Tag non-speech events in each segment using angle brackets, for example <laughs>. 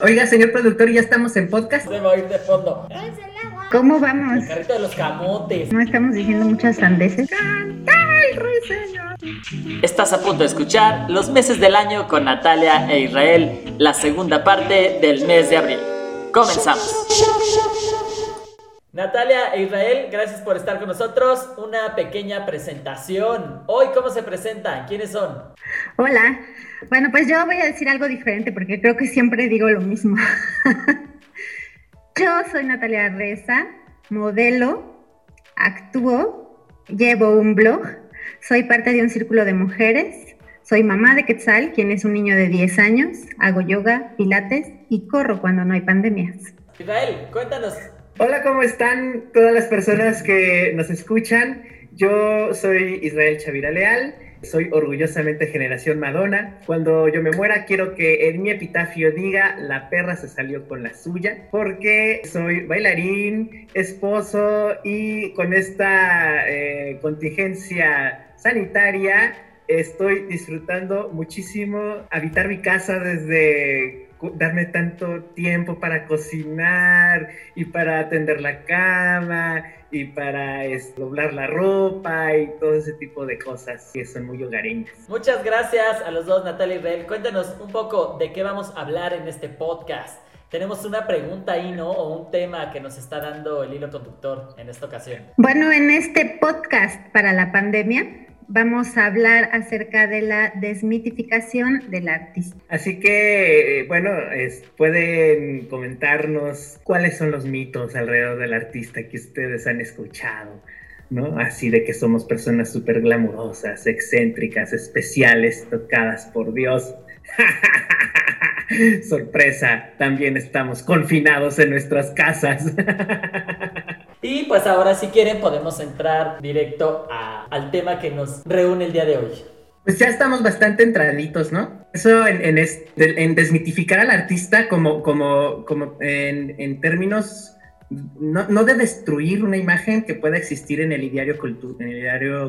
Oiga, señor productor, ya estamos en podcast. Se va a ir de fondo. ¿Cómo vamos? El carrito de los camotes. ¿No estamos diciendo muchas sandeces? Estás a punto de escuchar Los meses del año con Natalia e Israel, la segunda parte del mes de abril. Comenzamos. Natalia e Israel, gracias por estar con nosotros. Una pequeña presentación. Hoy, ¿cómo se presentan? ¿Quiénes son? Hola. Bueno, pues yo voy a decir algo diferente porque creo que siempre digo lo mismo. <laughs> yo soy Natalia Reza, modelo, actúo, llevo un blog, soy parte de un círculo de mujeres, soy mamá de Quetzal, quien es un niño de 10 años, hago yoga, pilates y corro cuando no hay pandemias. Israel, cuéntanos. Hola, ¿cómo están todas las personas que nos escuchan? Yo soy Israel Chavira Leal soy orgullosamente generación Madonna. Cuando yo me muera, quiero que en mi epitafio diga, la perra se salió con la suya, porque soy bailarín, esposo y con esta eh, contingencia sanitaria estoy disfrutando muchísimo habitar mi casa desde darme tanto tiempo para cocinar y para atender la cama y para doblar la ropa y todo ese tipo de cosas que son muy hogareñas. Muchas gracias a los dos, Natalia y Israel. Cuéntanos un poco de qué vamos a hablar en este podcast. Tenemos una pregunta ahí, ¿no? O un tema que nos está dando el hilo conductor en esta ocasión. Bueno, en este podcast para la pandemia vamos a hablar acerca de la desmitificación del artista. Así que, eh, bueno, pueden comentarnos cuáles son los mitos alrededor del artista que ustedes han escuchado. ¿no? Así de que somos personas súper glamurosas, excéntricas, especiales, tocadas por Dios. <laughs> Sorpresa, también estamos confinados en nuestras casas. <laughs> y pues ahora si quieren podemos entrar directo al tema que nos reúne el día de hoy. Pues ya estamos bastante entraditos, ¿no? Eso en, en, desmitificar al artista como, como, como en, en términos no, de destruir una imagen que pueda existir en el ideario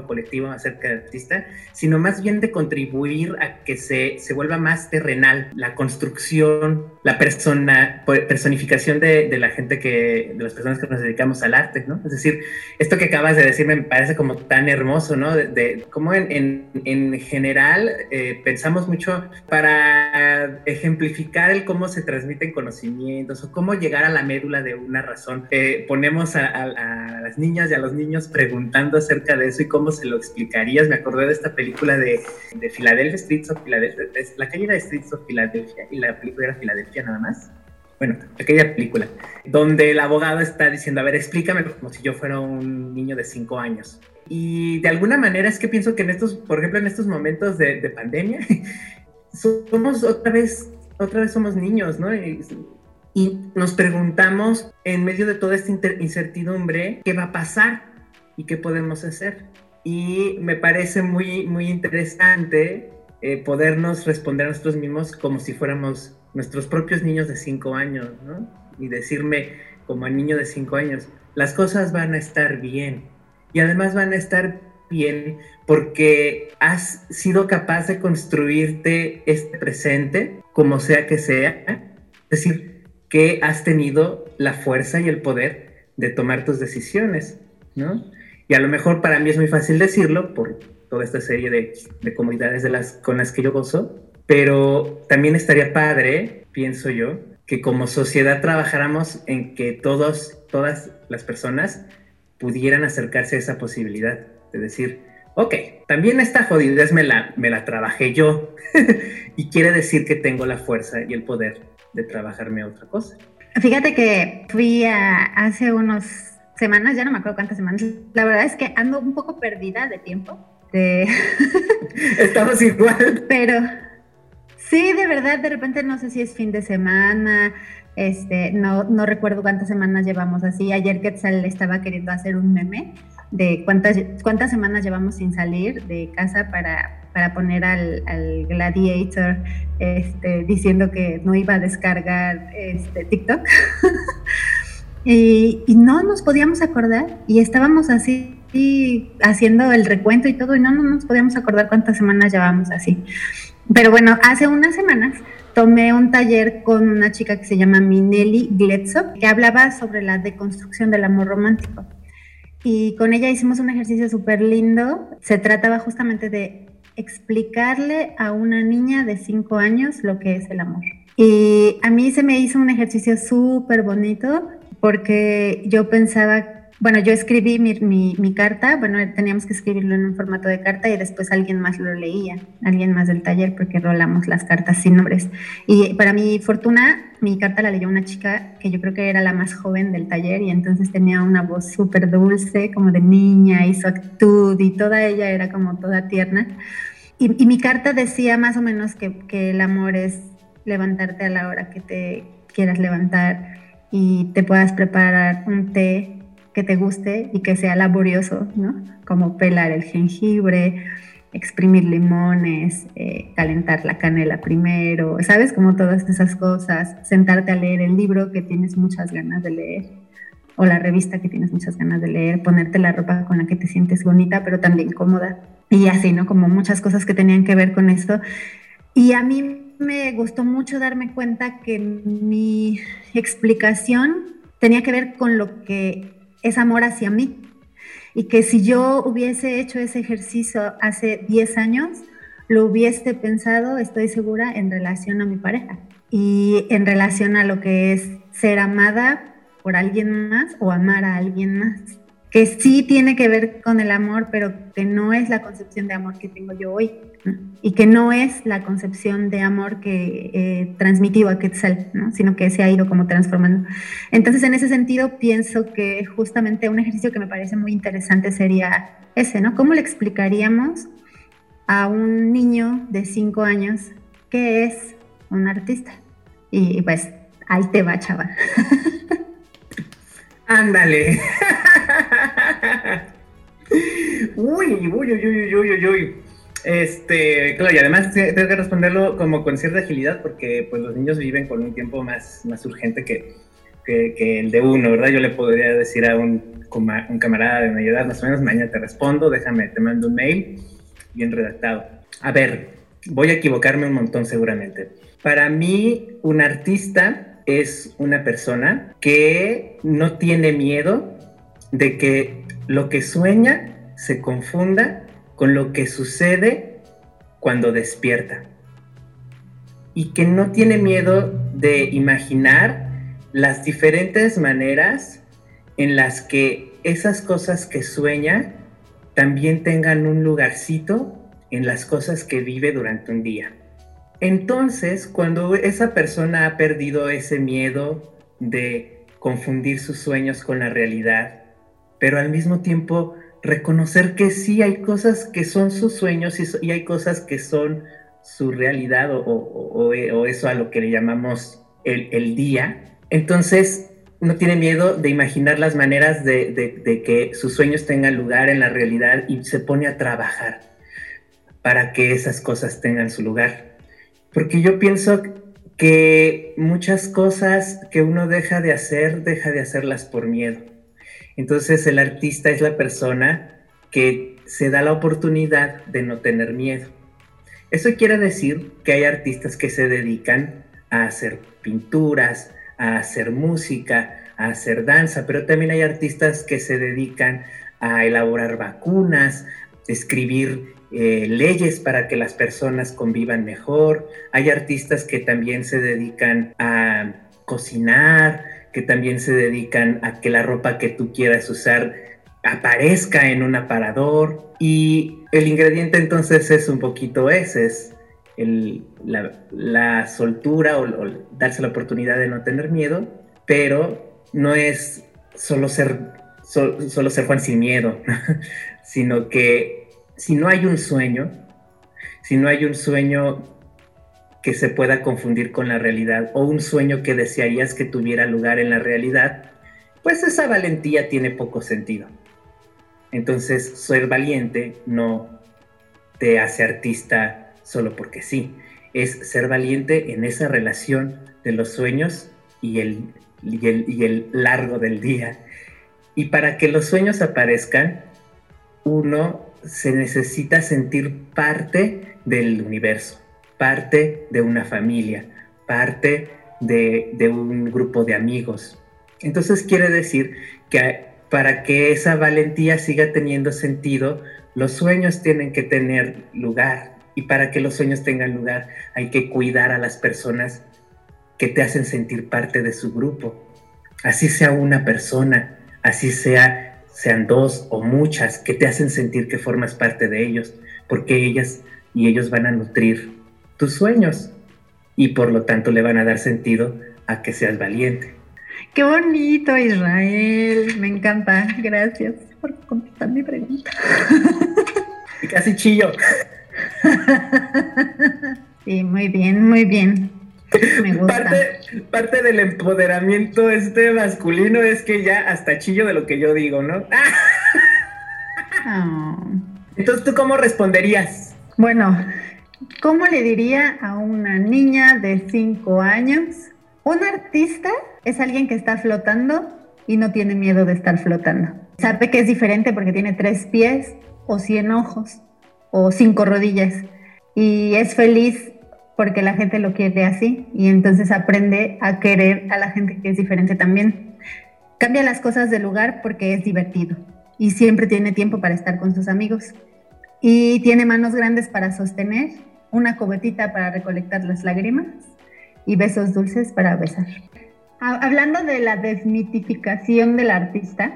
colectivo acerca del artista, sino más bien de contribuir a que se, se vuelva más terrenal la construcción, la persona, personificación de, la gente que, de las personas que nos dedicamos al arte, ¿no? Es decir, esto que acabas de decir me parece como tan hermoso, ¿no? De, cómo en, en, general eh, pensamos mucho para ejemplificar el cómo se transmiten conocimientos o cómo llegar a la médula de una razón ponemos a, las niñas y a los niños preguntando acerca de eso y cómo se lo explicarías. Me acordé de esta película de, de Philadelphia, Streets of Philadelphia, la calle de Streets of Philadelphia, y la película era Filadelfia nada más. Bueno, aquella película, donde el abogado está diciendo, a ver, explícame como si yo fuera un niño de cinco años. Y de alguna manera es que pienso que en estos, por ejemplo, en estos momentos de, de pandemia, <laughs> somos otra vez, otra vez somos niños, ¿no? y nos preguntamos en medio de toda esta incertidumbre qué va a pasar y qué podemos hacer. Y me parece muy, muy interesante eh, podernos responder a nosotros mismos como si fuéramos nuestros propios niños de cinco años, ¿no? Y decirme como a niño de cinco años, las cosas van a estar bien. Y además van a estar bien porque has sido capaz de construirte este presente, como sea que sea. Es decir, que has tenido la fuerza y el poder de tomar tus decisiones, ¿no? Y a lo mejor para mí es muy fácil decirlo por toda esta serie de, de comunidades de las, con las que yo gozo, pero también estaría padre, pienso yo, que como sociedad trabajáramos en que todos, todas las personas pudieran acercarse a esa posibilidad de decir, ok, también esta jodidez me la, me la trabajé yo <laughs> y quiere decir que tengo la fuerza y el poder de trabajarme otra cosa. Fíjate que fui a, hace unas semanas, ya no me acuerdo cuántas semanas, la verdad es que ando un poco perdida de tiempo. De... <laughs> Estamos igual. <laughs> Pero sí, de verdad, de repente no sé si es fin de semana, este, no, no recuerdo cuántas semanas llevamos así. Ayer Quetzal estaba queriendo hacer un meme de cuántas, cuántas semanas llevamos sin salir de casa para para poner al, Gladiator este, diciendo que no iba a descargar este, TikTok. <laughs> y, no nos podíamos acordar y estábamos así haciendo el recuento y todo y no, no nos podíamos acordar cuántas semanas llevamos así. Pero bueno, hace unas semanas tomé un taller con una chica que se llama Minelli Gletzo, que hablaba sobre la deconstrucción del amor romántico. Y con ella hicimos un ejercicio súper lindo. Se trataba justamente de explicarle a una niña de 5 años lo que es el amor. Y a mí se me hizo un ejercicio súper bonito porque yo pensaba bueno, yo escribí mi, carta, bueno, teníamos que escribirlo en un formato de carta y después alguien más lo leía, alguien más del taller, porque rolamos las cartas sin nombres. Y para mi fortuna, mi carta la leyó una chica que yo creo que era la más joven del taller y entonces tenía una voz súper dulce, como de niña y su actitud y toda ella era como toda tierna. Y, y mi carta decía más o menos que, que el amor es levantarte a la hora que te quieras levantar y te puedas preparar un té que te guste y que sea laborioso, ¿no? Como pelar el jengibre, exprimir limones, eh, calentar la canela primero, ¿sabes? Como todas esas cosas, sentarte a leer el libro que tienes muchas ganas de leer o la revista que tienes muchas ganas de leer, ponerte la ropa con la que te sientes bonita pero también cómoda y así, ¿no? Como muchas cosas que tenían que ver con esto. Y a mí me gustó mucho darme cuenta que mi explicación tenía que ver con lo que es amor hacia mí. Y que si yo hubiese hecho ese ejercicio hace 10 años, lo hubiese pensado, estoy segura, en relación a mi pareja y en relación a lo que es ser amada por alguien más o amar a alguien más que sí tiene que ver con el amor, pero que no es la concepción de amor que tengo yo hoy, y que no es la concepción de amor que eh, transmitió a Quetzal, ¿no? sino que se ha ido como transformando. Entonces, en ese sentido, pienso que justamente un ejercicio que me parece muy interesante sería ese, ¿no? ¿Cómo le explicaríamos a un niño de cinco años qué es un artista? Y pues ahí te va, chava. Ándale. Uy, uy, uy, uy, uy, uy, uy. Este, claro, y además tengo que responderlo como con cierta agilidad porque pues los niños viven con un tiempo más, más urgente que, que, el de uno, ¿verdad? Yo le podría decir a un, un camarada de mi edad, más o menos, mañana te respondo, déjame, te mando un mail bien redactado. A ver, voy a equivocarme un montón seguramente. Para mí, un artista es una persona que no tiene miedo de que lo que sueña se confunda con lo que sucede cuando despierta. Y que no tiene miedo de imaginar las diferentes maneras en las que esas cosas que sueña también tengan un lugarcito en las cosas que vive durante un día. Entonces, cuando esa persona ha perdido ese miedo de confundir sus sueños con la realidad, pero al mismo tiempo reconocer que sí hay cosas que son sus sueños y, hay cosas que son su realidad o, eso a lo que le llamamos el, día, entonces no tiene miedo de imaginar las maneras de, de que sus sueños tengan lugar en la realidad y se pone a trabajar para que esas cosas tengan su lugar. Porque yo pienso que muchas cosas que uno deja de hacer, deja de hacerlas por miedo. Entonces el artista es la persona que se da la oportunidad de no tener miedo. Eso quiere decir que hay artistas que se dedican a hacer pinturas, a hacer música, a hacer danza, pero también hay artistas que se dedican a elaborar vacunas, escribir eh, leyes para que las personas convivan mejor. Hay artistas que también se dedican a cocinar, que también se dedican a que la ropa que tú quieras usar aparezca en un aparador. Y el ingrediente entonces es un poquito ese, es la, soltura o, darse la oportunidad de no tener miedo, pero no es solo ser, solo ser Juan sin miedo, <laughs> sino que si no hay un sueño, si no hay un sueño que se pueda confundir con la realidad o un sueño que desearías que tuviera lugar en la realidad, pues esa valentía tiene poco sentido. Entonces, ser valiente no te hace artista solo porque sí, es ser valiente en esa relación de los sueños y el, y el, y el largo del día. Y para que los sueños aparezcan, uno se necesita sentir parte del universo, parte de una familia, parte de, un grupo de amigos. Entonces quiere decir que para que esa valentía siga teniendo sentido, los sueños tienen que tener lugar. Y para que los sueños tengan lugar, hay que cuidar a las personas que te hacen sentir parte de su grupo. Así sea una persona, así sea, sean dos o muchas, que te hacen sentir que formas parte de ellos, porque ellas y ellos van a nutrir tus sueños y por lo tanto le van a dar sentido a que seas valiente. Qué bonito, Israel. Me encanta. Gracias por contestar mi pregunta. Y casi chillo. Sí, muy bien, muy bien. Me gusta. Parte, del empoderamiento este masculino es que ya hasta chillo de lo que yo digo, ¿no? Ah. Entonces, ¿tú cómo responderías? Bueno, ¿cómo le diría a una niña de 5 años? Un artista es alguien que está flotando y no tiene miedo de estar flotando. Sabe que es diferente porque tiene tres pies o cien ojos o cinco rodillas y es feliz porque la gente lo quiere así y entonces aprende a querer a la gente que es diferente también. Cambia las cosas de lugar porque es divertido y siempre tiene tiempo para estar con sus amigos y tiene manos grandes para sostener, una cobetita para recolectar las lágrimas y besos dulces para besar. Hablando de la desmitificación del artista,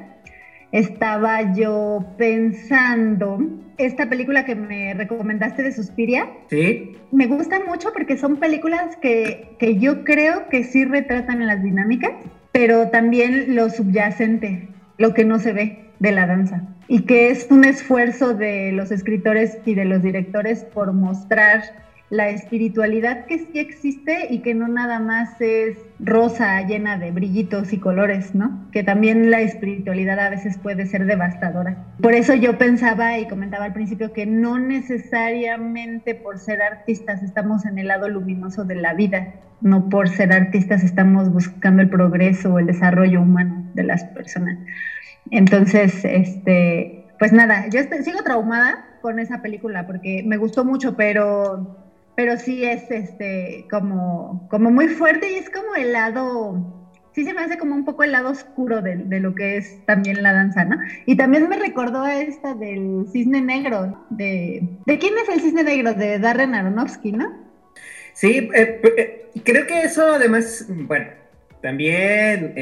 estaba yo pensando, esta película que me recomendaste de Suspiria, ¿Sí? me gusta mucho porque son películas que, que yo creo que sí retratan las dinámicas, pero también lo subyacente, lo que no se ve de la danza. Y que es un esfuerzo de los escritores y de los directores por mostrar la espiritualidad que sí existe y que no nada más es rosa llena de brillitos y colores, ¿no? Que también la espiritualidad a veces puede ser devastadora. Por eso yo pensaba y comentaba al principio que no necesariamente por ser artistas estamos en el lado luminoso de la vida, no por ser artistas estamos buscando el progreso o el desarrollo humano de las personas. Entonces, este, pues nada, yo sigo traumada con esa película porque me gustó mucho, pero pero sí es este como, como muy fuerte y es como el lado, sí se me hace como un poco el lado oscuro de, lo que es también la danza, ¿no? Y también me recordó a esta del cisne negro, de, ¿de quién es el cisne negro? De Darren Aronofsky, ¿no? Sí, eh, eh, creo que eso además, bueno, también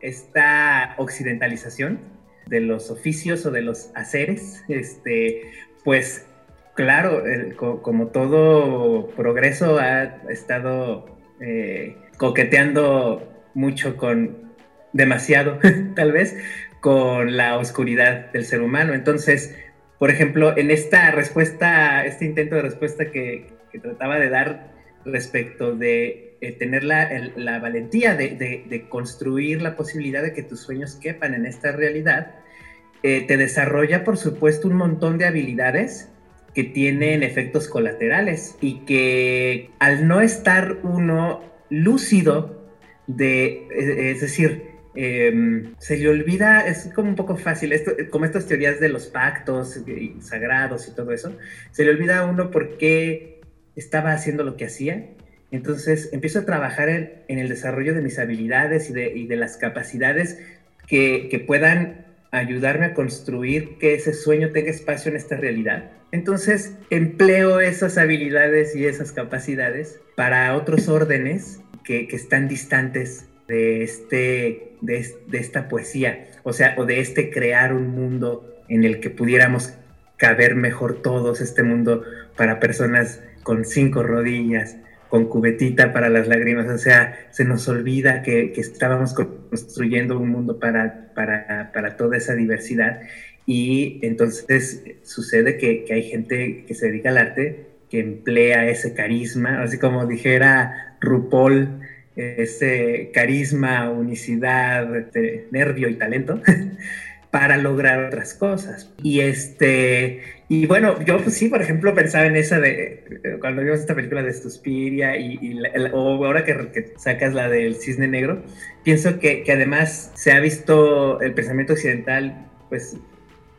esta occidentalización de los oficios o de los haceres, este, pues claro, como todo progreso ha estado eh, coqueteando mucho con, demasiado <laughs> tal vez, con la oscuridad del ser humano. Entonces, por ejemplo, en esta respuesta, este intento de respuesta que, trataba de dar respecto de eh, tener la, valentía de, construir la posibilidad de que tus sueños quepan en esta realidad, eh, te desarrolla, por supuesto, un montón de habilidades que tienen efectos colaterales y que al no estar uno lúcido de, es decir, em, se le olvida, es como un poco fácil, esto, como estas teorías de los pactos sagrados y todo eso, se le olvida a uno por qué estaba haciendo lo que hacía. Entonces empiezo a trabajar en, el desarrollo de mis habilidades y de, las capacidades que, puedan ayudarme a construir que ese sueño tenga espacio en esta realidad. Entonces empleo esas habilidades y esas capacidades para otros órdenes que, están distantes de, este, de, esta poesía, o sea, o de este crear un mundo en el que pudiéramos caber mejor todos, este mundo para personas con cinco rodillas, con cubetita para las lágrimas, o sea, se nos olvida que, estábamos construyendo un mundo para, para, para, toda esa diversidad y entonces sucede que, que, hay gente que se dedica al arte que emplea ese carisma, así como dijera RuPaul, ese carisma, unicidad, este, nervio y talento. <laughs> para lograr otras cosas. Y este, y bueno, yo pues, sí, por ejemplo, pensaba en esa de, eh, cuando vimos esta película de Suspiria y, o ahora que, sacas la del cisne negro, pienso que, que, además se ha visto el pensamiento occidental, pues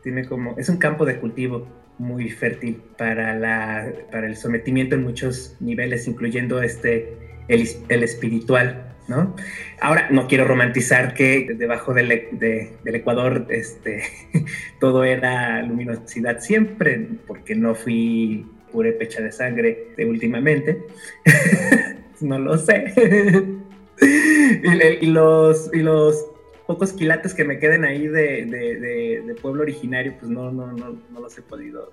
tiene como, es un campo de cultivo muy fértil para, la, para el sometimiento en muchos niveles, incluyendo este, el, el espiritual. ¿No? Ahora, no quiero romantizar que debajo del, del Ecuador este, <laughs> todo era luminosidad siempre, porque no fui pecha de sangre de últimamente. <laughs> no lo sé. <laughs> y, los, y los pocos quilates que me queden ahí de, de, pueblo originario, pues no, no, no, no los he podido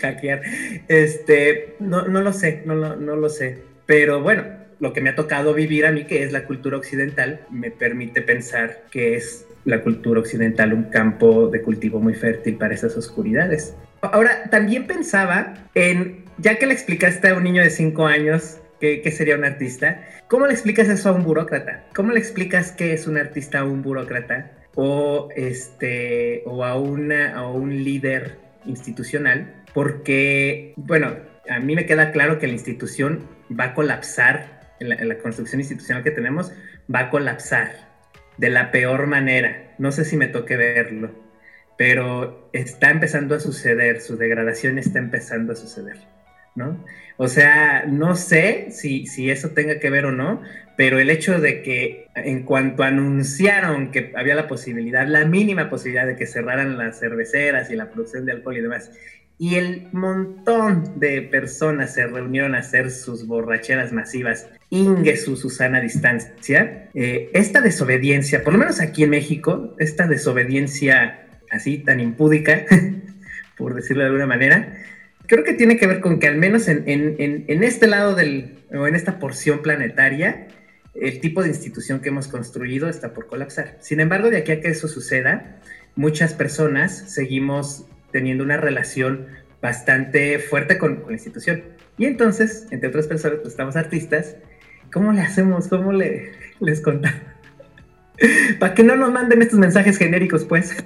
hackear. Este, no, no lo sé, no, no lo sé. Pero bueno, lo que me ha tocado vivir a mí, que es la cultura occidental, me permite pensar que es la cultura occidental un campo de cultivo muy fértil para esas oscuridades. Ahora, también pensaba en, ya que le explicaste a un niño de 5 años que, sería un artista, ¿cómo le explicas eso a un burócrata? ¿Cómo le explicas qué es un artista a un burócrata? O, este, o a, una, a un líder institucional, porque, bueno, a mí me queda claro que la institución va a colapsar, en la, la construcción institucional que tenemos, va a colapsar de la peor manera. No sé si me toque verlo pero está empezando a suceder, su degradación está empezando a suceder, ¿no? O sea, no sé si, si eso tenga que ver o no, pero el hecho de que en cuanto anunciaron que había la posibilidad, la mínima posibilidad de que cerraran las cerveceras y la producción de alcohol y demás, y el montón de personas se reunieron a hacer sus borracheras masivas, Inge su Susana distancia, eh, esta desobediencia, por lo menos aquí en México, esta desobediencia así tan impúdica, <laughs> por decirlo de alguna manera, creo que tiene que ver con que al menos en, este lado del, o en esta porción planetaria, el tipo de institución que hemos construido está por colapsar. Sin embargo, de aquí a que eso suceda, muchas personas seguimos teniendo una relación bastante fuerte con, la institución. Y entonces, entre otras personas, pues estamos artistas, ¿cómo le hacemos? ¿Cómo le, les contamos? <laughs> Para que no nos manden estos mensajes genéricos, pues.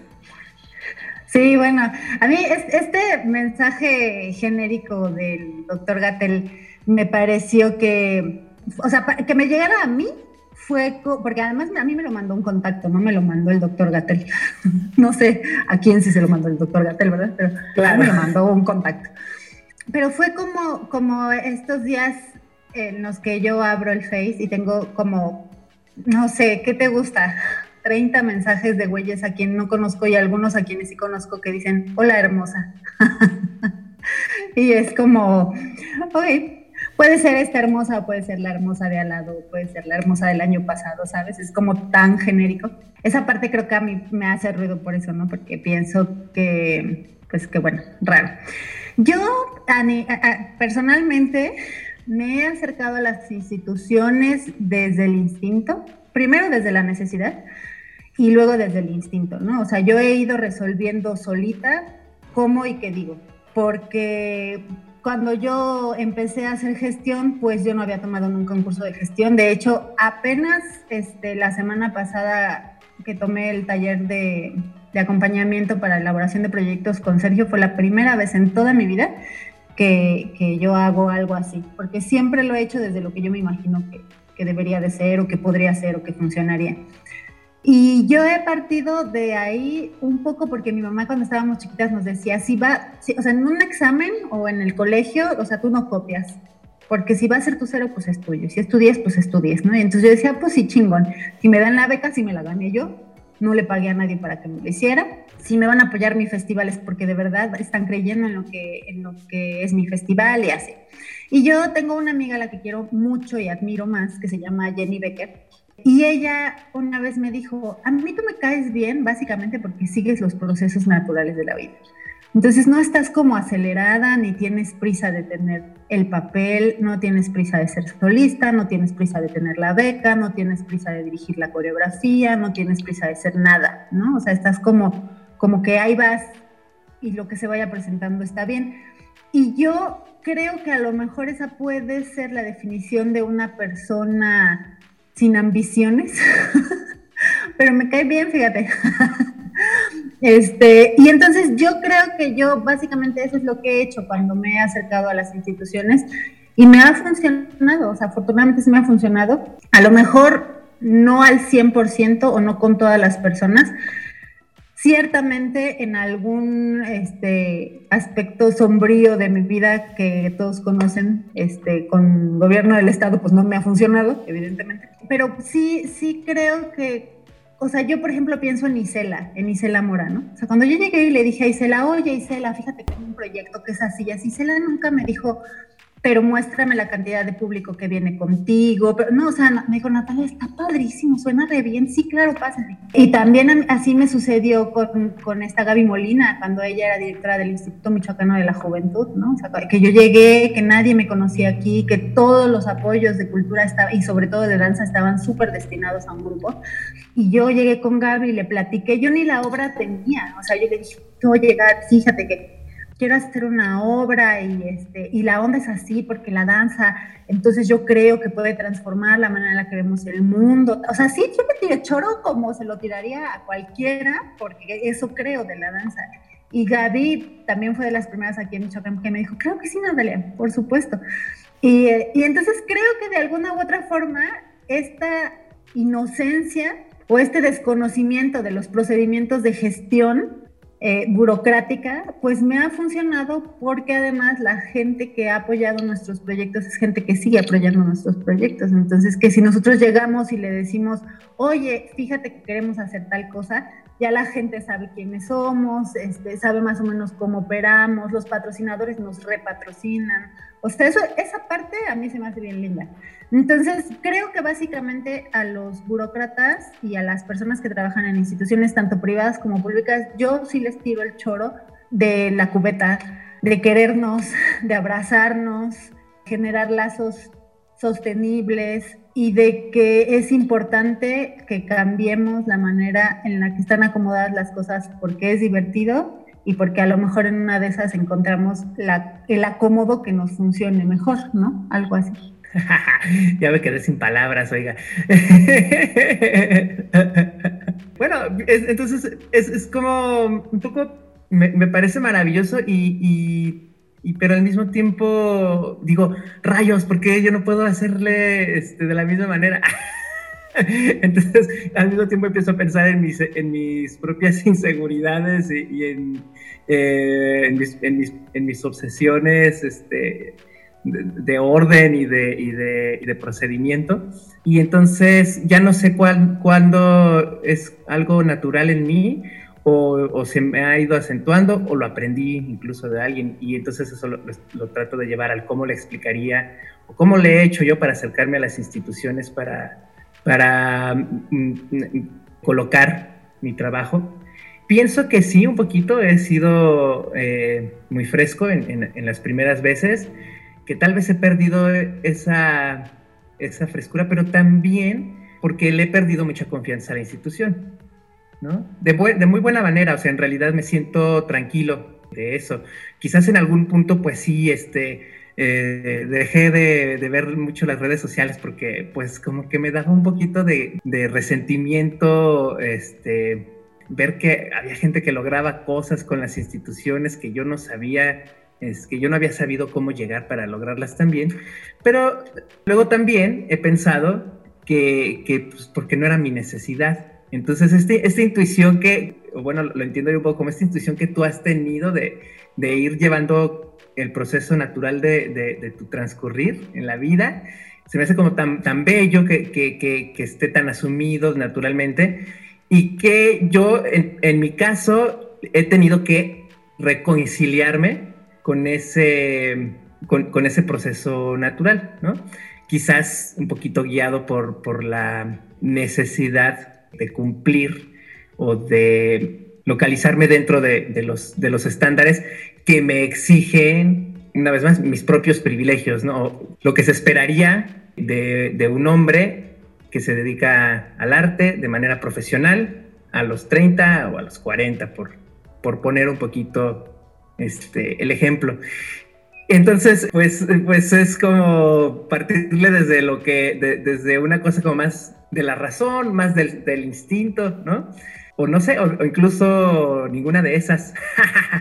Sí, bueno, a mí este mensaje genérico del doctor Gatel me pareció que, o sea, que me llegara a mí fue, porque además a mí me lo mandó un contacto, no me lo mandó el doctor Gatel. <laughs> no sé a quién sí se lo mandó el doctor Gatel, ¿verdad? Pero claro. me lo mandó un contacto. Pero fue como, como estos días en los que yo abro el Face y tengo como, no sé, ¿qué te gusta? 30 mensajes de güeyes a quien no conozco y algunos a quienes sí conozco que dicen, hola hermosa. <laughs> y es como, oye, puede ser esta hermosa, puede ser la hermosa de al lado, puede ser la hermosa del año pasado, ¿sabes? Es como tan genérico. Esa parte creo que a mí me hace ruido por eso, ¿no? Porque pienso que, pues que bueno, raro. Yo personalmente me he acercado a las instituciones desde el instinto, primero desde la necesidad, y luego desde el instinto, ¿no? O sea, yo he ido resolviendo solita cómo y qué digo, porque cuando yo empecé a hacer gestión, pues yo no había tomado nunca un curso de gestión. De hecho, apenas este, la semana pasada que tomé el taller de, acompañamiento para elaboración de proyectos con Sergio, fue la primera vez en toda mi vida que, que, yo hago algo así, porque siempre lo he hecho desde lo que yo me imagino que, que debería de ser o que podría ser o que funcionaría. Y yo he partido de ahí un poco porque mi mamá cuando estábamos chiquitas nos decía, si va, o sea, en un examen o en el colegio, o sea, tú no copias, porque si va a ser tu cero, pues es tuyo, si estudias, pues estudies, ¿no? Y entonces yo decía, pues sí, chingón, si me dan la beca, si me la gané yo, no le pagué a nadie para que me lo hiciera, si me van a apoyar mi festival es porque de verdad están creyendo en lo que, en lo que es mi festival y así. Y yo tengo una amiga a la que quiero mucho y admiro más, que se llama Jenny Becker, y ella una vez me dijo, a mí tú me caes bien básicamente porque sigues los procesos naturales de la vida. Entonces no estás como acelerada, ni tienes prisa de tener el papel, no tienes prisa de ser solista, no tienes prisa de tener la beca, no tienes prisa de dirigir la coreografía, no tienes prisa de ser nada, ¿no? O sea, estás como, como que ahí vas y lo que se vaya presentando está bien. Y yo creo que a lo mejor esa puede ser la definición de una persona sin ambiciones, <laughs> pero me cae bien, fíjate. <laughs> Este, y entonces yo creo que yo básicamente eso es lo que he hecho cuando me he acercado a las instituciones y me ha funcionado, o sea, afortunadamente sí me ha funcionado. A lo mejor no al 100% o no con todas las personas, Ciertamente en algún este, aspecto sombrío de mi vida que todos conocen, este, con gobierno del Estado, pues no me ha funcionado, evidentemente. Pero sí, sí creo que, o sea, yo por ejemplo pienso en Isela, en Isela Mora, ¿no? O sea, cuando yo llegué y le dije a Isela, oye Isela, fíjate que hay un proyecto que es así, y así, Isela nunca me dijo, pero muéstrame la cantidad de público que viene contigo. Pero, no, o sea, me dijo, Natalia, está padrísimo, suena re bien. Sí, claro, pásate. Y también así me sucedió con, con, esta Gaby Molina, cuando ella era directora del Instituto Michoacano de la Juventud, ¿no? O sea, que yo llegué, que nadie me conocía aquí, que todos los apoyos de cultura estaba, y sobre todo de danza estaban súper destinados a un grupo. Y yo llegué con Gaby y le platiqué, yo ni la obra tenía, o sea, yo le dije, voy a llegar, fíjate que quiero hacer una obra y, este, y la onda es así porque la danza, entonces yo creo que puede transformar la manera en la que vemos el mundo. O sea, sí, yo me tiré choro como se lo tiraría a cualquiera, porque eso creo de la danza. Y Gaby también fue de las primeras aquí en Michoacán que me dijo, creo que sí, Natalia, por supuesto. Y, y entonces creo que de alguna u otra forma esta inocencia o este desconocimiento de los procedimientos de gestión eh, burocrática, pues me ha funcionado porque además la gente que ha apoyado nuestros proyectos es gente que sigue apoyando nuestros proyectos. Entonces, que si nosotros llegamos y le decimos, oye, fíjate que queremos hacer tal cosa, ya la gente sabe quiénes somos, este, sabe más o menos cómo operamos, los patrocinadores nos repatrocinan. O sea, eso, esa parte a mí se me hace bien linda. Entonces, creo que básicamente a los burócratas y a las personas que trabajan en instituciones, tanto privadas como públicas, yo sí les tiro el choro de la cubeta, de querernos, de abrazarnos, generar lazos sostenibles y de que es importante que cambiemos la manera en la que están acomodadas las cosas porque es divertido y porque a lo mejor en una de esas encontramos el acomodo que nos funcione mejor, ¿no? Algo así. <laughs> ya me quedé sin palabras, oiga. <laughs> bueno, entonces es, como un poco, me, parece maravilloso y, pero al mismo tiempo digo, rayos, ¿por qué yo no puedo hacerle este, de la misma manera? <laughs> <laughs> Entonces, al mismo tiempo empiezo a pensar en mis, en mis propias <laughs> inseguridades y, en, eh, en, mis, en, mis, en, mis, obsesiones, este, de, orden y de, de, procedimiento. Y entonces ya no sé cuál, cuándo es algo natural en mí o, se me ha ido acentuando o lo aprendí incluso de alguien. Y entonces eso lo, trato de llevar al cómo le explicaría o cómo le he hecho yo para acercarme a las instituciones para, para mm, mm, colocar mi trabajo. Pienso que sí, un poquito he sido eh, muy fresco en, las primeras veces, que tal vez he perdido esa, esa frescura, pero también porque le he perdido mucha confianza a la institución, ¿no? De, de, muy buena manera, o sea, en realidad me siento tranquilo de eso. Quizás en algún punto, pues sí, este, eh, dejé de, ver mucho las redes sociales porque, pues, como que me daba un poquito de, de resentimiento, este, ver que había gente que lograba cosas con las instituciones que yo no sabía es que yo no había sabido cómo llegar para lograrlas también, pero luego también he pensado que, que pues, porque no era mi necesidad. Entonces, este, esta intuición que, bueno, lo entiendo yo un poco como esta intuición que tú has tenido de, de ir llevando el proceso natural de, tu transcurrir en la vida, se me hace como tan, tan bello que, que, esté tan asumido naturalmente y que yo, en, en mi caso, he tenido que reconciliarme con ese, con, ese proceso natural, ¿no? Quizás un poquito guiado por, por la necesidad de cumplir o de localizarme dentro de, los, de los estándares que me exigen, una vez más, mis propios privilegios, ¿no? Lo que se esperaría de, de un hombre que se dedica al arte de manera profesional a los 30 o a los 40, por, por poner un poquito este, el ejemplo. Entonces, pues, pues es como partirle desde lo que, desde una cosa como más de la razón, más del, instinto, ¿no? O no sé, o, incluso ninguna de esas.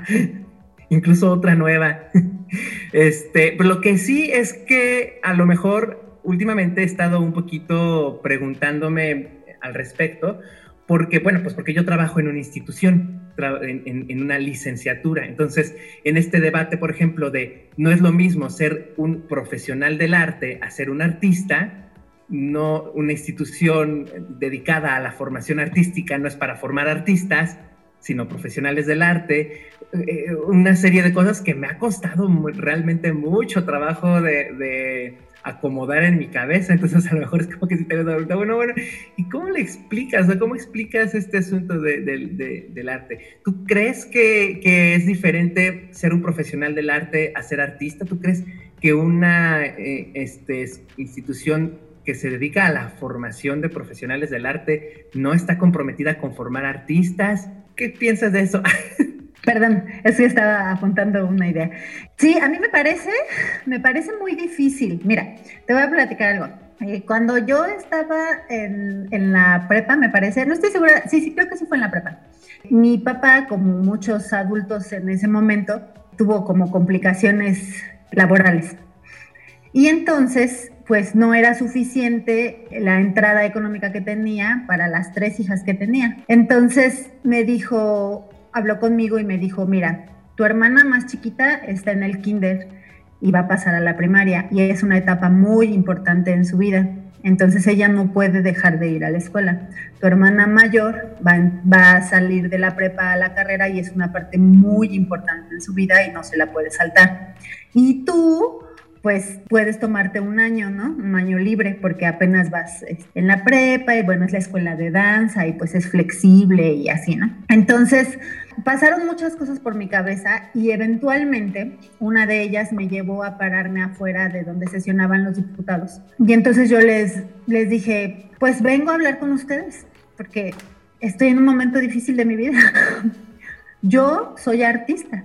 <laughs> incluso otra nueva. <laughs> este, lo que sí es que a lo mejor últimamente he estado un poquito preguntándome al respecto, porque, bueno, pues porque yo trabajo en una institución, en, una licenciatura. Entonces, en este debate, por ejemplo, de no es lo mismo ser un profesional del arte a ser un artista, no una institución dedicada a la formación artística no es para formar artistas, sino profesionales del arte, eh, una serie de cosas que me ha costado realmente mucho trabajo de acomodar en mi cabeza, entonces a lo mejor es como que si te ves ahorita, bueno, bueno, ¿y cómo le explicas, o cómo explicas este asunto del arte? ¿Tú crees que, es diferente ser un profesional del arte a ser artista? ¿Tú crees que una eh, este, institución que se dedica a la formación de profesionales del arte no está comprometida con formar artistas? ¿Qué piensas de eso? <laughs> Perdón, es que estaba apuntando una idea. Sí, a mí me parece, me parece muy difícil. Mira, te voy a platicar algo. Eh, cuando yo estaba en, en, la prepa, me parece, no estoy segura, sí, sí, creo que sí fue en la prepa. Mi papá, como muchos adultos en ese momento, tuvo como complicaciones laborales. Y entonces, pues no era suficiente la entrada económica que tenía para las tres hijas que tenía. Entonces me dijo, habló conmigo y me dijo, mira, tu hermana más chiquita está en el kinder y va a pasar a la primaria y es una etapa muy importante en su vida. Entonces ella no puede dejar de ir a la escuela. Tu hermana mayor va, a salir de la prepa a la carrera y es una parte muy importante en su vida y no se la puede saltar. Y tú pues puedes tomarte un año, ¿no? Un año libre, porque apenas vas este, en la prepa y bueno, es la escuela de danza y pues es flexible y así, ¿no? Entonces, pasaron muchas cosas por mi cabeza y eventualmente una de ellas me llevó a pararme afuera de donde sesionaban los diputados. Y entonces yo les, les dije, pues vengo a hablar con ustedes, porque estoy en un momento difícil de mi vida. <laughs> yo soy artista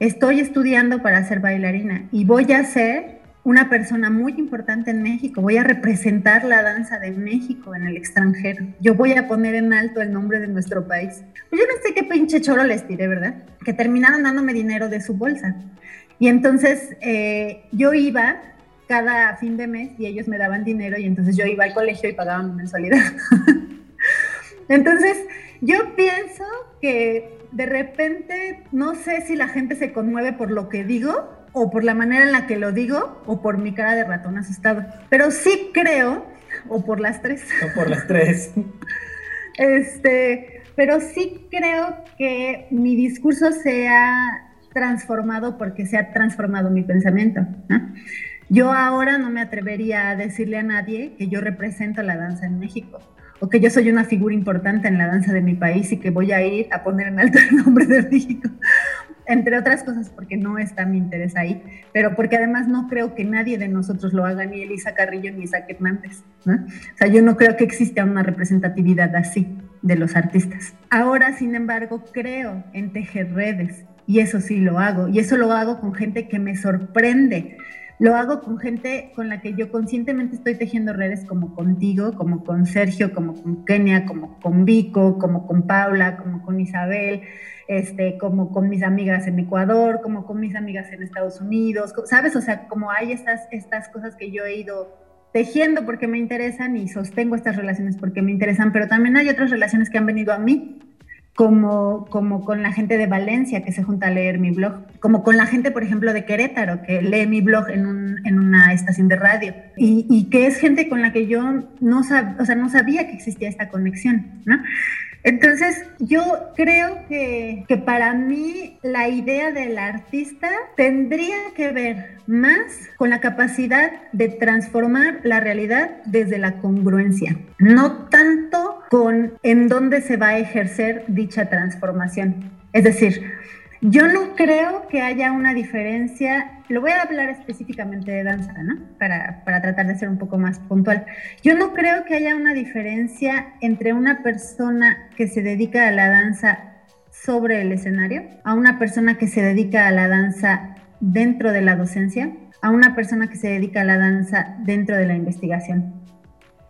estoy estudiando para ser bailarina y voy a ser una persona muy importante en México, voy a representar la danza de México en el extranjero, yo voy a poner en alto el nombre de nuestro país. Pues yo no sé qué pinche choro les tiré, ¿verdad? Que terminaron dándome dinero de su bolsa. Y entonces eh, yo iba cada fin de mes y ellos me daban dinero y entonces yo iba al colegio y pagaba mi mensualidad. <laughs> entonces yo pienso que de repente no sé si la gente se conmueve por lo que digo o por la manera en la que lo digo o por mi cara de ratón asustado. Pero sí creo, o por las tres. O por las tres. <laughs> este, pero sí creo que mi discurso se ha transformado porque se ha transformado mi pensamiento. Yo ahora no me atrevería a decirle a nadie que yo represento la danza en México o que yo soy una figura importante en la danza de mi país y que voy a ir a poner en alto <laughs> el nombre de México, entre otras cosas porque no está mi interés ahí, pero porque además no creo que nadie de nosotros lo haga, ni Elisa Carrillo ni Isaac Hernández. ¿no? O sea, yo no creo que exista una representatividad así de los artistas. Ahora, sin embargo, creo en tejer redes y eso sí lo hago, y eso lo hago con gente que me sorprende lo hago con gente con la que yo conscientemente estoy tejiendo redes como contigo, como con Sergio, como con Kenia, como con Vico, como con Paula, como con Isabel, este, como con mis amigas en Ecuador, como con mis amigas en Estados Unidos, ¿sabes? O sea, como hay estas, estas cosas que yo he ido tejiendo porque me interesan y sostengo estas relaciones porque me interesan, pero también hay otras relaciones que han venido a mí como, como con la gente de Valencia que se junta a leer mi blog, como con la gente, por ejemplo, de Querétaro que lee mi blog en, un, en una estación de radio y, y, que es gente con la que yo no, sab, o sea, no sabía que existía esta conexión, ¿no? Entonces, yo creo que, que, para mí la idea del artista tendría que ver más con la capacidad de transformar la realidad desde la congruencia, no tanto con en dónde se va a ejercer dicha transformación. Es decir, yo no creo que haya una diferencia, lo voy a hablar específicamente de danza, ¿no? Para, para, tratar de ser un poco más puntual. Yo no creo que haya una diferencia entre una persona que se dedica a la danza sobre el escenario, a una persona que se dedica a la danza dentro de la docencia, a una persona que se dedica a la danza dentro de la investigación.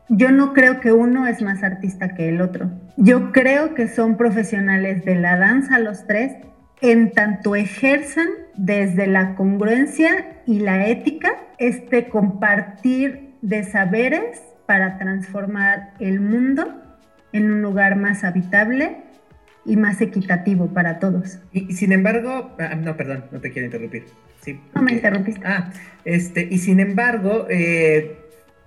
Yo no creo que uno es más artista que el otro. Yo creo que son profesionales de la danza los tres en tanto ejerzan desde la congruencia y la ética este compartir de saberes para transformar el mundo en un lugar más habitable y más equitativo para todos. Y, sin embargo, ah, no, perdón, no te quiero interrumpir. Sí, no me interrumpiste. Ah, este, y sin embargo, eh,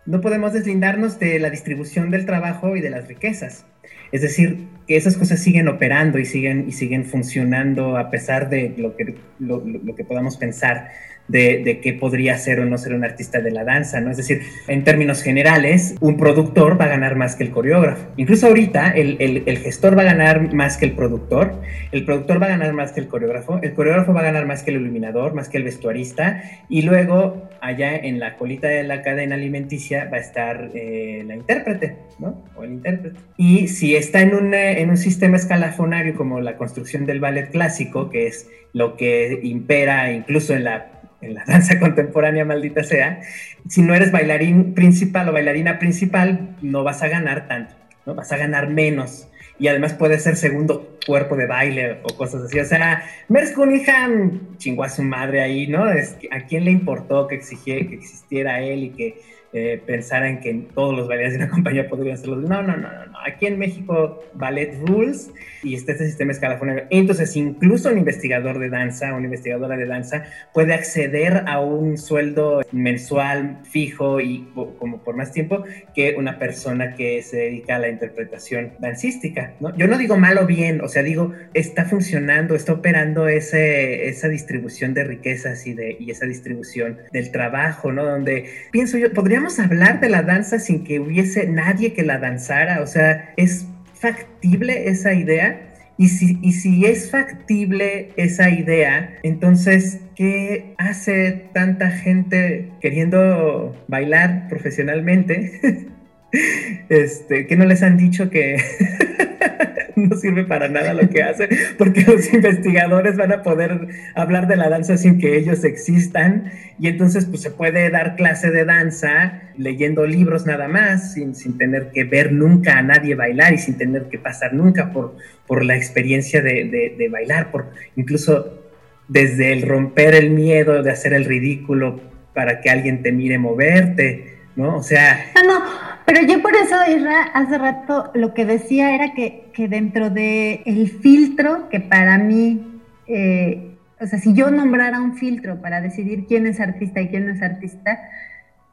no podemos deslindarnos de la distribución del trabajo y de las riquezas. Es decir, que esas cosas siguen operando y siguen, y siguen funcionando a pesar de lo que, lo, lo que podamos pensar de, qué podría ser o no ser un artista de la danza, ¿no? Es decir, en términos generales, un productor va a ganar más que el coreógrafo. Incluso ahorita el, el, gestor va a ganar más que el productor, el productor va a ganar más que el coreógrafo, el coreógrafo va a ganar más que el iluminador, más que el vestuarista, y luego allá en la colita de la cadena alimenticia va a estar eh, la intérprete, ¿no? O el intérprete. Y si está en un, en un sistema escalafonario como la construcción del ballet clásico, que es lo que impera incluso en la en la danza <laughs> contemporánea, maldita sea, si no eres bailarín principal o bailarina principal, no vas a ganar tanto, ¿no? Vas a ganar menos. Y además puede ser segundo cuerpo de baile o cosas así. O sea, Merce Cunningham chingó a su madre ahí, ¿no? Es, ¿A quién le importó que, exigiera, que existiera él y que eh, pensar en que todos los bailarines de una <laughs> compañía podrían ser los... No, no, no, no, Aquí en México, ballet rules y está este sistema escalafonario. Entonces, incluso un investigador de danza, una investigadora de danza, puede acceder a un sueldo mensual fijo y como por más tiempo que una persona que se dedica a la interpretación dancística, ¿no? Yo no digo mal o bien, o sea, digo, está funcionando, está operando ese, esa distribución de riquezas y, de, y esa distribución del trabajo, ¿no? Donde pienso yo, podría podríamos hablar de la danza sin que hubiese nadie que la danzara, o sea, es factible esa idea. Y si, y si es factible esa idea, entonces, ¿qué hace tanta gente queriendo bailar profesionalmente? <laughs> este, que no les han dicho que <laughs> <laughs> no sirve para nada lo que hace, porque los investigadores van a poder hablar de la danza sin que ellos existan, y entonces pues se puede dar clase de danza leyendo libros nada más, sin, sin tener que ver nunca a nadie bailar y sin tener que pasar nunca por, por la experiencia de, de, bailar, por incluso desde el romper el miedo de hacer el ridículo para que alguien te mire moverte, ¿no? O sea... No, no, pero yo por eso, Isra, hace rato lo que decía era que, que dentro de el filtro, que para mí, eh, o sea, si yo nombrara un filtro para decidir quién es artista y quién no es artista,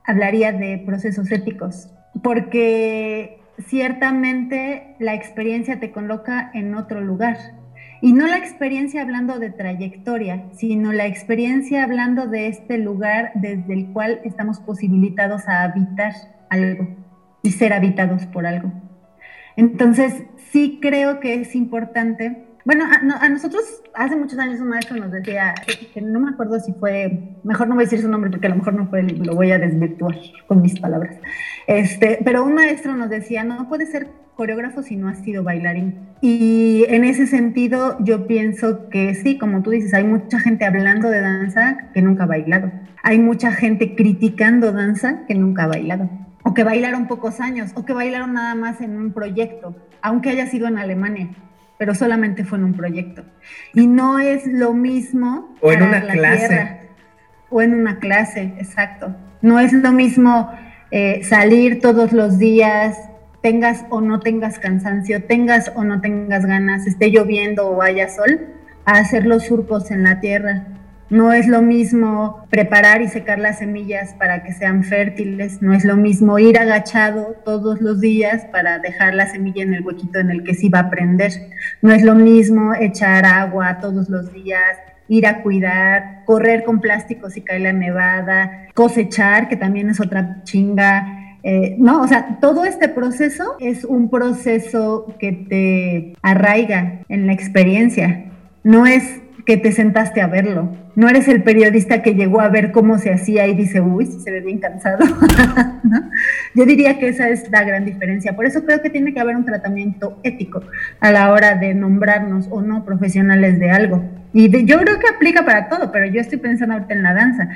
hablaría de procesos éticos, porque ciertamente la experiencia te coloca en otro lugar. Y no la experiencia hablando de trayectoria, sino la experiencia hablando de este lugar desde el cual estamos posibilitados a habitar algo y ser habitados por algo. Entonces, sí creo que es importante. Bueno, a, nosotros hace muchos años un maestro nos decía, que no me acuerdo si fue, mejor no voy a decir su nombre porque a lo mejor no fue, lo voy a desvirtuar con mis palabras. Este, pero un maestro nos decía, no puede ser coreógrafo si no has sido bailarín. Y en ese sentido yo pienso que sí, como tú dices, hay mucha gente hablando de danza que nunca ha bailado. Hay mucha gente criticando danza que nunca ha bailado. O que bailaron pocos años, o que bailaron nada más en un proyecto, aunque haya sido en Alemania, pero solamente fue en un proyecto. Y no es lo mismo. O en una clase. o en una clase, exacto. No es lo mismo eh, salir todos los días, tengas o no tengas cansancio, tengas o no tengas ganas, esté lloviendo o haya sol, a hacer los surcos en la tierra. No es lo mismo preparar y secar las semillas para que sean fértiles, no es lo mismo ir agachado todos los días para dejar la semilla en el huequito en el que sí va a prender, no es lo mismo echar agua todos los días, ir a cuidar, correr con plásticos si cae la nevada, cosechar, que también es otra chinga. Eh, no, o sea, todo este proceso es un proceso que te arraiga en la experiencia. No es que te sentaste a verlo. No eres el periodista que llegó a ver cómo se hacía y dice, uy, se ve bien cansado. <laughs> Yo diría que esa es la gran diferencia. Por eso creo que tiene que haber un tratamiento ético a la hora de nombrarnos o no profesionales de algo. Y yo creo que aplica para todo, pero yo estoy pensando ahorita en la danza.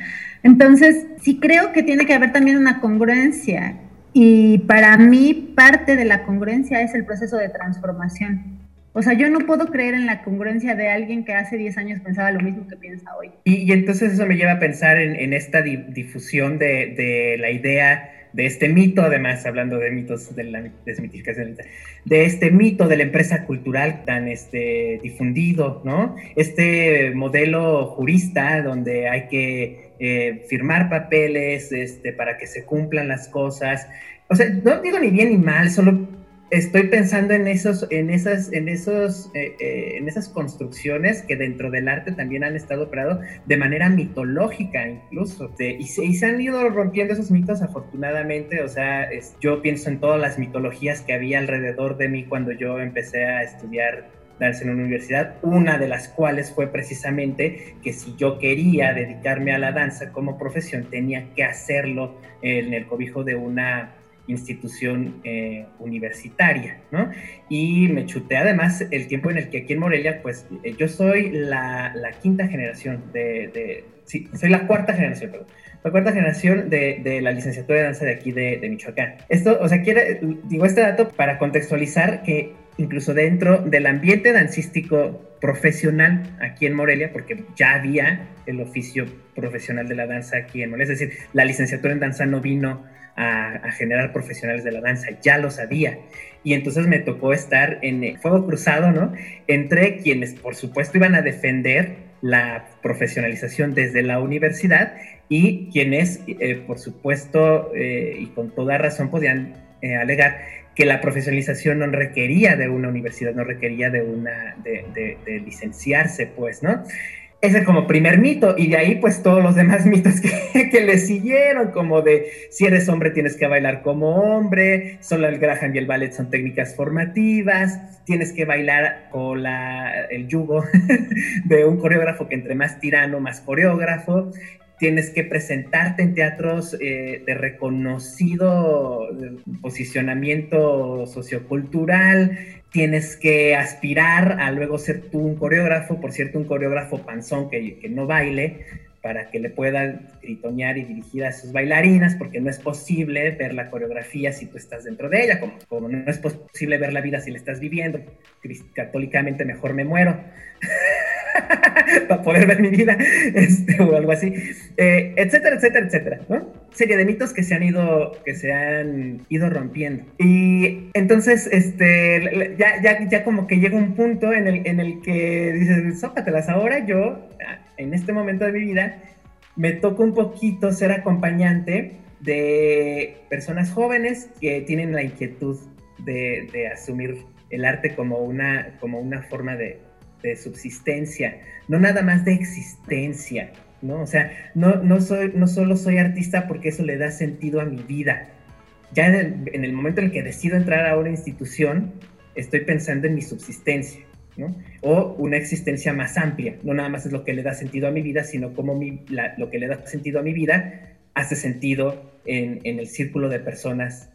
Entonces, sí creo que tiene que haber también una congruencia. Y para mí parte de la congruencia es el proceso de transformación. O sea, yo no puedo creer en la congruencia de alguien que hace 10 años pensaba lo mismo que piensa hoy. Y, entonces eso me lleva a pensar en, esta difusión de, la idea de este mito, además hablando de mitos de la desmitificación, de este mito de la empresa cultural tan este, difundido, ¿no? Este modelo jurista donde hay que eh, firmar papeles este, para que se cumplan las cosas. O sea, no digo ni bien ni mal, solo estoy pensando en esos, en esas, en esos, eh, eh, en esas construcciones que dentro del arte también han estado operado de manera mitológica incluso. y, se, han ido rompiendo esos mitos afortunadamente. O sea, yo pienso en todas las mitologías que había alrededor de mí cuando yo empecé a estudiar danza en una universidad, una de las cuales fue precisamente que si yo quería dedicarme a la danza como profesión, tenía que hacerlo en el cobijo de una institución eh, universitaria, ¿no? Y me chuté además el tiempo en el que aquí en Morelia, pues eh, yo soy la, quinta generación de, sí, soy la cuarta generación, perdón, la cuarta generación de, la licenciatura de danza de aquí de, de, Michoacán. Esto, o sea, quiere, digo este dato para contextualizar que incluso dentro del ambiente dancístico profesional aquí en Morelia, porque ya había el oficio profesional de la danza aquí en Morelia, es decir, la licenciatura en danza no vino a, generar profesionales de la danza, ya lo sabía. Y entonces me tocó estar en fuego cruzado, ¿no? Entre quienes, por supuesto, iban a defender la profesionalización desde la universidad y quienes, eh, por supuesto, eh, y con toda razón, podían eh, alegar que la profesionalización no requería de una universidad, no requería de una, de licenciarse, pues, ¿no? Ese es como primer mito, y de ahí pues todos los demás <laughs> mitos que, que, le siguieron, como de si eres hombre tienes que bailar como hombre, solo el Graham y el ballet son técnicas formativas, tienes que bailar con la, el yugo <laughs> de un coreógrafo que entre más tirano, más coreógrafo, tienes que presentarte en teatros eh, de reconocido posicionamiento sociocultural, tienes que aspirar a luego ser tú un coreógrafo, por cierto, un coreógrafo panzón que, que no baile, para que le pueda gritonear y dirigir a sus bailarinas, porque no es posible ver la coreografía si tú estás dentro de ella, como, como no es posible ver la vida si la estás viviendo. Católicamente mejor me muero. <laughs> <laughs> para poder ver mi vida, este, o algo así, eh, etcétera, etcétera, etcétera, ¿no? Serie de mitos que se han ido, que se han ido rompiendo. Y entonces, este, ya, ya, ya como que llega un punto en el, en el que dices, sópatelas, ahora yo, en este momento de mi vida, me toca un poquito ser acompañante de personas jóvenes que tienen la inquietud de, de asumir el arte como una, como una forma de, de subsistencia, no nada más de existencia, ¿no? O sea, no, no, soy, no solo soy artista porque eso le da sentido a mi vida. Ya en el, momento en el que decido entrar a una institución, estoy pensando en mi subsistencia, ¿no? O una existencia más amplia, no nada más es lo que le da sentido a mi vida, sino como mi, lo que le da sentido a mi vida hace sentido en, en el círculo de personas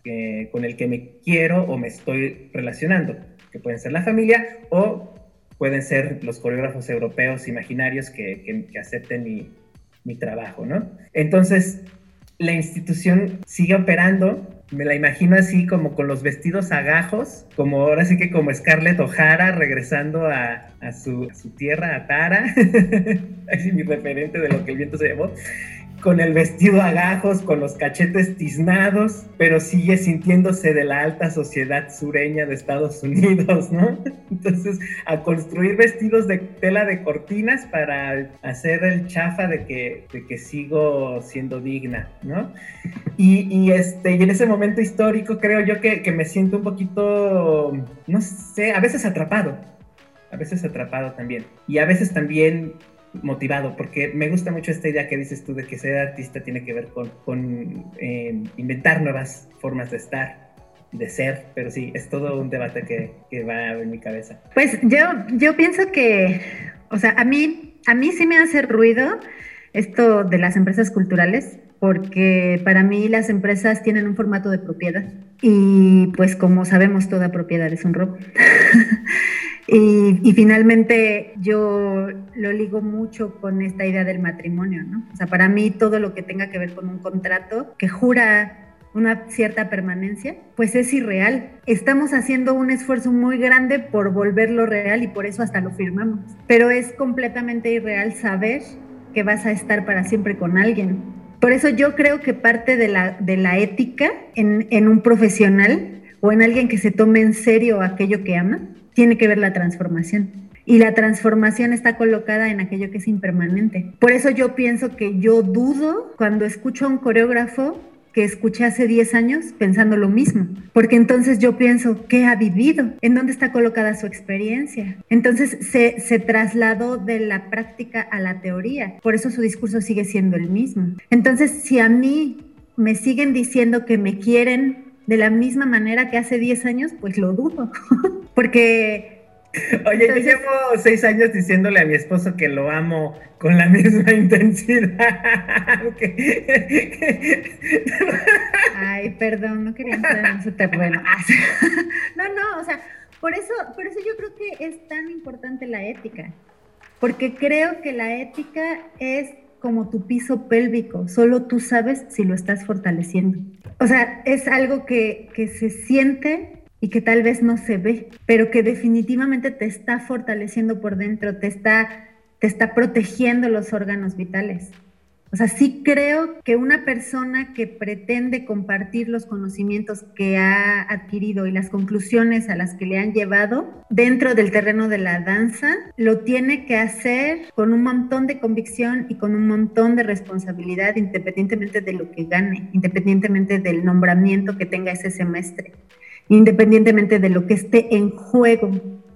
con el que me quiero o me estoy relacionando, que pueden ser la familia o pueden ser los coreógrafos europeos imaginarios que, acepten mi, trabajo, ¿no? Entonces, la institución sigue operando, me la imagino así como con los vestidos agajos, como ahora sí que como Scarlett O'Hara regresando a, a, su, a su, tierra, a Tara, <laughs> así mi referente de lo que el viento se llevó, con el vestido a gajos, con los cachetes tiznados, pero sigue sintiéndose de la alta sociedad sureña de Estados Unidos, ¿no? <laughs> Entonces, a construir vestidos de tela de cortinas para hacer el chafa de que, de que sigo siendo digna, ¿no? Y, este, en ese momento histórico creo yo que me siento un poquito, no sé, a veces atrapado, a veces atrapado también. Y a veces también motivado, porque me gusta mucho esta idea que dices tú de que ser artista tiene que ver con, con eh, inventar nuevas formas de estar, de ser, pero sí, es todo un debate que, que, va en mi cabeza. Pues yo, yo pienso que, o sea, a mí, a mí sí me hace ruido esto de las empresas culturales, porque para mí las empresas tienen un formato de propiedad y pues como sabemos toda propiedad es un robo. <laughs> Y, finalmente yo lo ligo mucho con esta idea del matrimonio, ¿no? O sea, para mí todo lo que tenga que ver con un contrato que jura una cierta permanencia, pues es irreal. Estamos haciendo un esfuerzo muy grande por volverlo real y por eso hasta lo firmamos. Pero es completamente irreal saber que vas a estar para siempre con alguien. Por eso yo creo que parte de la, de la ética en, en un profesional o en alguien que se tome en serio aquello que ama, tiene que ver la transformación. Y la transformación está colocada en aquello que es impermanente. Por eso yo pienso que yo dudo cuando escucho a un coreógrafo que escuché hace 10 años pensando lo mismo, porque entonces yo pienso, ¿qué ha vivido? ¿En dónde está colocada su experiencia? Entonces se, se trasladó de la práctica a la teoría, por eso su discurso sigue siendo el mismo. Entonces, si a mí me siguen diciendo que me quieren de la misma manera que hace 10 años, pues lo dudo, <laughs> porque Oye, yo llevo seis años diciéndole a mi esposo que lo amo con la misma <laughs> intensidad. <laughs> Ay, perdón, no quería entrar en ese terreno. no, no, o sea, por eso, por eso yo creo que es tan importante la ética, porque creo que la ética es como tu piso pélvico, solo tú sabes si lo estás fortaleciendo. O sea, es algo que, que se siente y que tal vez no se ve, pero que definitivamente te está fortaleciendo por dentro, te está, te está protegiendo los órganos vitales. O sea, sí creo que una persona que pretende compartir los conocimientos que ha adquirido y las conclusiones a las que le han llevado dentro del terreno de la danza, lo tiene que hacer con un montón de convicción y con un montón de responsabilidad, independientemente de lo que gane, independientemente del nombramiento que tenga ese semestre independientemente de lo que esté en juego.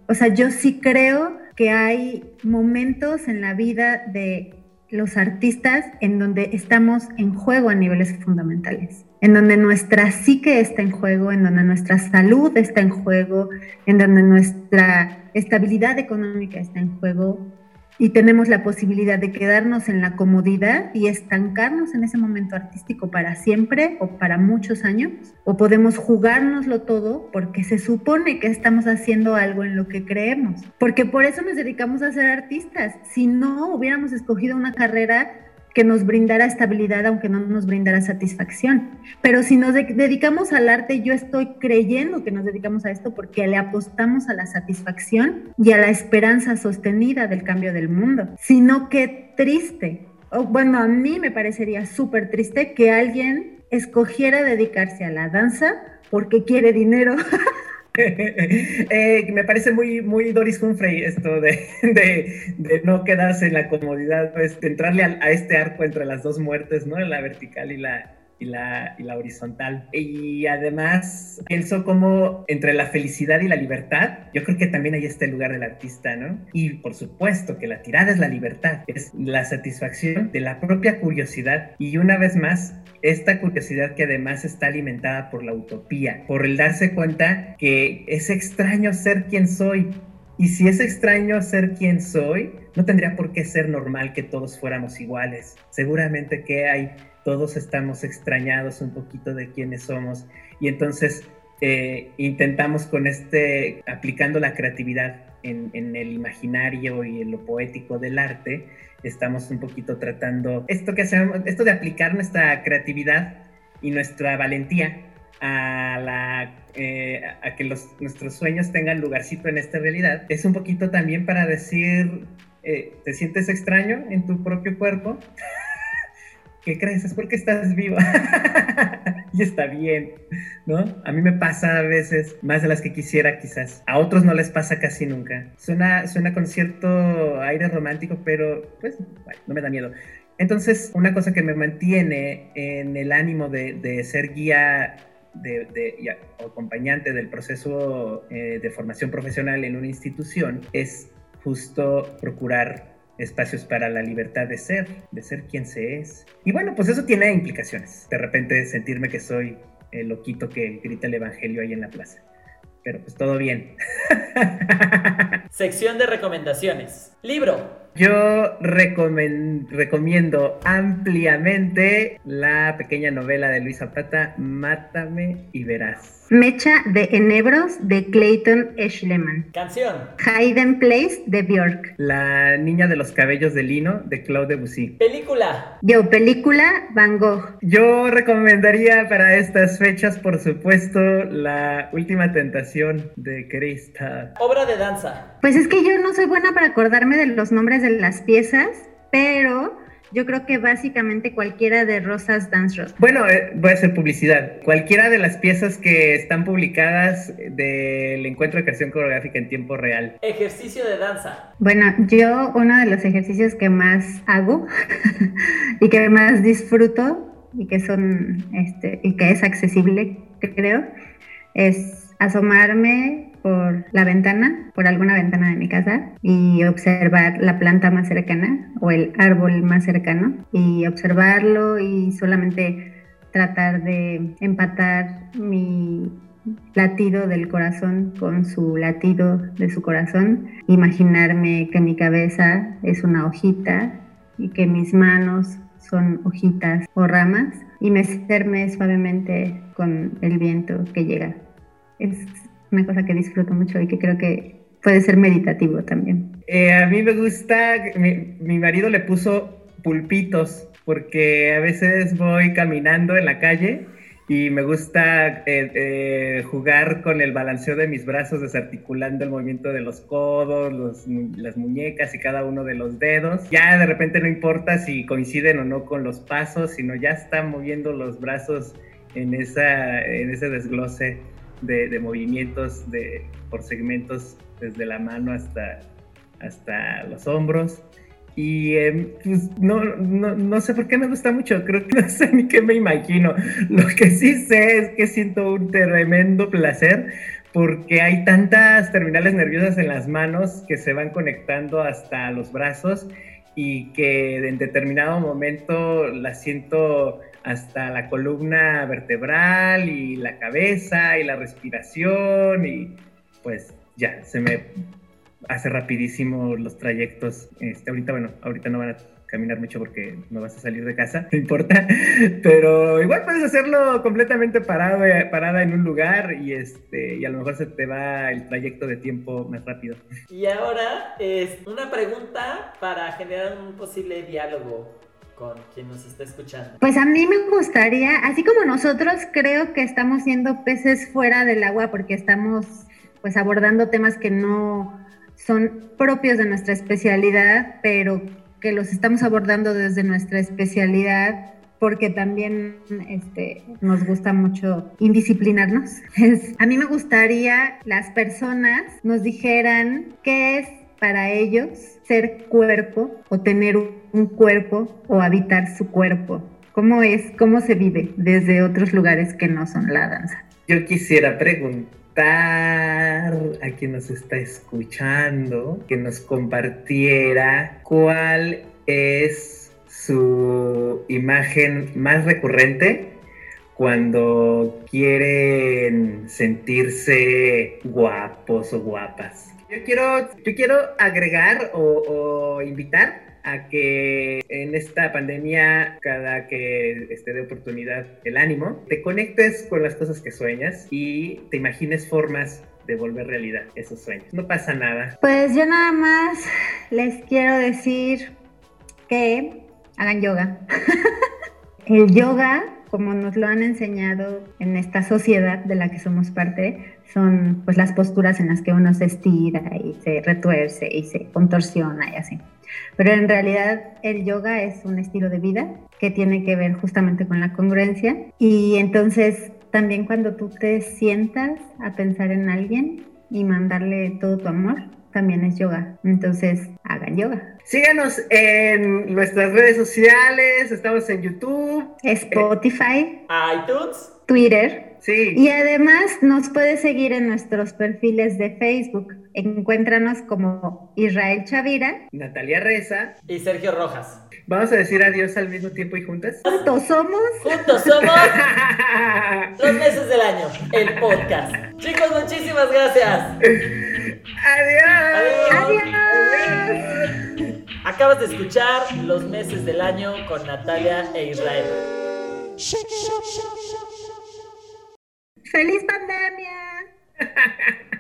O sea, yo sí creo que hay momentos en la vida de los artistas en donde estamos en juego a niveles fundamentales, en donde nuestra psique está en juego, en donde nuestra salud está en juego, en donde nuestra estabilidad económica está en juego, y tenemos la posibilidad de quedarnos en la comodidad y estancarnos en ese momento artístico para siempre o para muchos años, o podemos jugárnoslo todo porque se supone que estamos haciendo algo en lo que creemos, porque por eso nos dedicamos a ser artistas. Si no hubiéramos escogido una carrera que nos brindara estabilidad, aunque no nos brindara satisfacción. Pero si nos dedicamos al arte, yo estoy creyendo que nos dedicamos a esto porque le apostamos a la satisfacción y a la esperanza sostenida del cambio del mundo. Sino que triste, o bueno, a mí me parecería súper triste que alguien escogiera dedicarse a la danza porque quiere dinero. <laughs> <laughs> Eh, me parece muy, muy Doris Humphrey esto <laughs> de, de, no quedarse en la comodidad, pues de entrarle a, a, este arco entre las dos muertes, ¿no? La vertical y la, y la, y la horizontal. Y además pienso como entre la felicidad y la libertad, yo creo que también ahí está el lugar del artista, ¿no? Y por supuesto que la tirada es la libertad, es la satisfacción de la propia curiosidad. Y una vez más, esta curiosidad que además está alimentada por la utopía, por el darse cuenta que es extraño ser quien soy. Y si es extraño ser quien soy, no tendría por qué ser normal que todos fuéramos iguales. Seguramente que hay, todos estamos extrañados un poquito de quiénes somos. Y entonces eh, intentamos con este, aplicando la creatividad en, en el imaginario y en lo poético del arte, estamos un poquito tratando esto que hacemos, esto de aplicar nuestra creatividad y nuestra valentía a, la, eh, a que los, nuestros sueños tengan lugarcito en esta realidad, es un poquito también para decir, eh, ¿te sientes extraño en tu propio cuerpo? <laughs> ¿Qué crees? Es porque estás viva. <laughs> y está bien, ¿no? A mí me pasa a veces, más de las que quisiera quizás. A otros no les pasa casi nunca. Suena, suena con cierto aire romántico, pero pues no me da miedo. Entonces, una cosa que me mantiene en el ánimo de, ser guía de, o acompañante del proceso eh, de formación profesional en una institución es justo procurar espacios para la libertad de ser, de ser quien se es. Y bueno, pues eso tiene implicaciones. De repente sentirme que soy el loquito que grita el evangelio ahí en la plaza. Pero pues todo bien. <laughs> Sección de recomendaciones. Libro. Yo recomiendo ampliamente la pequeña novela de Luis Zapata, Mátame y verás. Mecha de Enebros de Clayton Eschleman. Canción. Hayden Place de Björk. La niña de los cabellos de lino de Claude Debussy. Película. Yo, película Van Gogh. Yo recomendaría para estas fechas, por supuesto, La última tentación de Krista. Obra de danza. Pues es que yo no soy buena para acordarme de los nombres de las piezas, pero yo creo que básicamente cualquiera de Rosas Dance Ross. Bueno, eh, voy a hacer publicidad. Cualquiera de las piezas que están publicadas del encuentro de creación coreográfica en tiempo real. Ejercicio de danza. Bueno, yo uno de los ejercicios que más hago <laughs> y que más disfruto y que son este y que es accesible, creo, es asomarme por la ventana, por alguna ventana de mi casa y observar la planta más cercana o el árbol más cercano y observarlo y solamente tratar de empatar mi latido del corazón con su latido de su corazón, imaginarme que mi cabeza es una hojita y que mis manos son hojitas o ramas y mecerme suavemente con el viento que llega. Es una cosa que disfruto mucho y que creo que puede ser meditativo también. Eh, a mí me gusta, mi, mi marido le puso pulpitos porque a veces voy caminando en la calle y me gusta eh, eh, jugar con el balanceo de mis brazos, desarticulando el movimiento de los codos, los, las muñecas y cada uno de los dedos. Ya de repente no importa si coinciden o no con los pasos, sino ya está moviendo los brazos en, esa, en ese desglose de, movimientos de, por segmentos desde la mano hasta, hasta los hombros. Y em, pues no, no, no, sé por qué me gusta mucho, creo que <laughs> no sé ni qué me imagino. Lo que sí sé es que siento un tremendo placer porque hay tantas terminales nerviosas en las manos que se van conectando hasta los brazos y que en determinado momento las siento hasta la columna vertebral y la cabeza y la respiración y pues ya, se me hace rapidísimo los trayectos. Este, ahorita, bueno, ahorita no van a caminar mucho porque no vas a salir de casa, <laughs> no importa, pero igual puedes hacerlo completamente parado, eh, parada en un lugar y, este, y a lo mejor se te va el trayecto de tiempo más rápido. Y ahora es una pregunta para generar un posible diálogo con quien nos está escuchando? Pues a mí me gustaría, así como nosotros creo que estamos siendo peces fuera del agua porque estamos pues abordando temas que no son propios de nuestra especialidad, pero que los estamos abordando desde nuestra especialidad porque también este, nos gusta mucho indisciplinarnos. a mí me gustaría las personas nos dijeran qué es para ellos ser cuerpo o tener un cuerpo o habitar su cuerpo. ¿Cómo es, cómo se vive desde otros lugares que no son la danza? Yo quisiera preguntar a quien nos está escuchando que nos compartiera cuál es su imagen más recurrente cuando quieren sentirse guapos o guapas. Yo quiero, yo quiero agregar o, invitar a que en esta pandemia, cada que esté de oportunidad el ánimo, te conectes con las cosas que sueñas y te imagines formas de volver realidad esos sueños. No pasa nada. Pues yo nada más les quiero decir que hagan yoga. <laughs> el yoga, como nos lo han enseñado en esta sociedad de la que somos parte, son pues las posturas en las que uno se estira y se retuerce y se contorsiona y así. Pero en realidad el yoga es un estilo de vida que tiene que ver justamente con la congruencia y entonces también cuando tú te sientas a pensar en alguien y mandarle todo tu amor, también es yoga. Entonces, hagan yoga. Síganos en nuestras redes sociales, estamos en YouTube, Spotify, iTunes, Twitter. Y además nos puedes seguir en nuestros perfiles de Facebook. Encuéntranos como Israel Chavira, Natalia Reza y Sergio Rojas. Vamos a decir adiós al mismo tiempo y juntas. Juntos somos. Juntos somos. <laughs> los meses del año, el podcast. Chicos, muchísimas gracias. Adiós. Adiós. Adiós. Acabas de escuchar Los meses del año con Natalia e Israel. ¡Feliz pandemia! <laughs>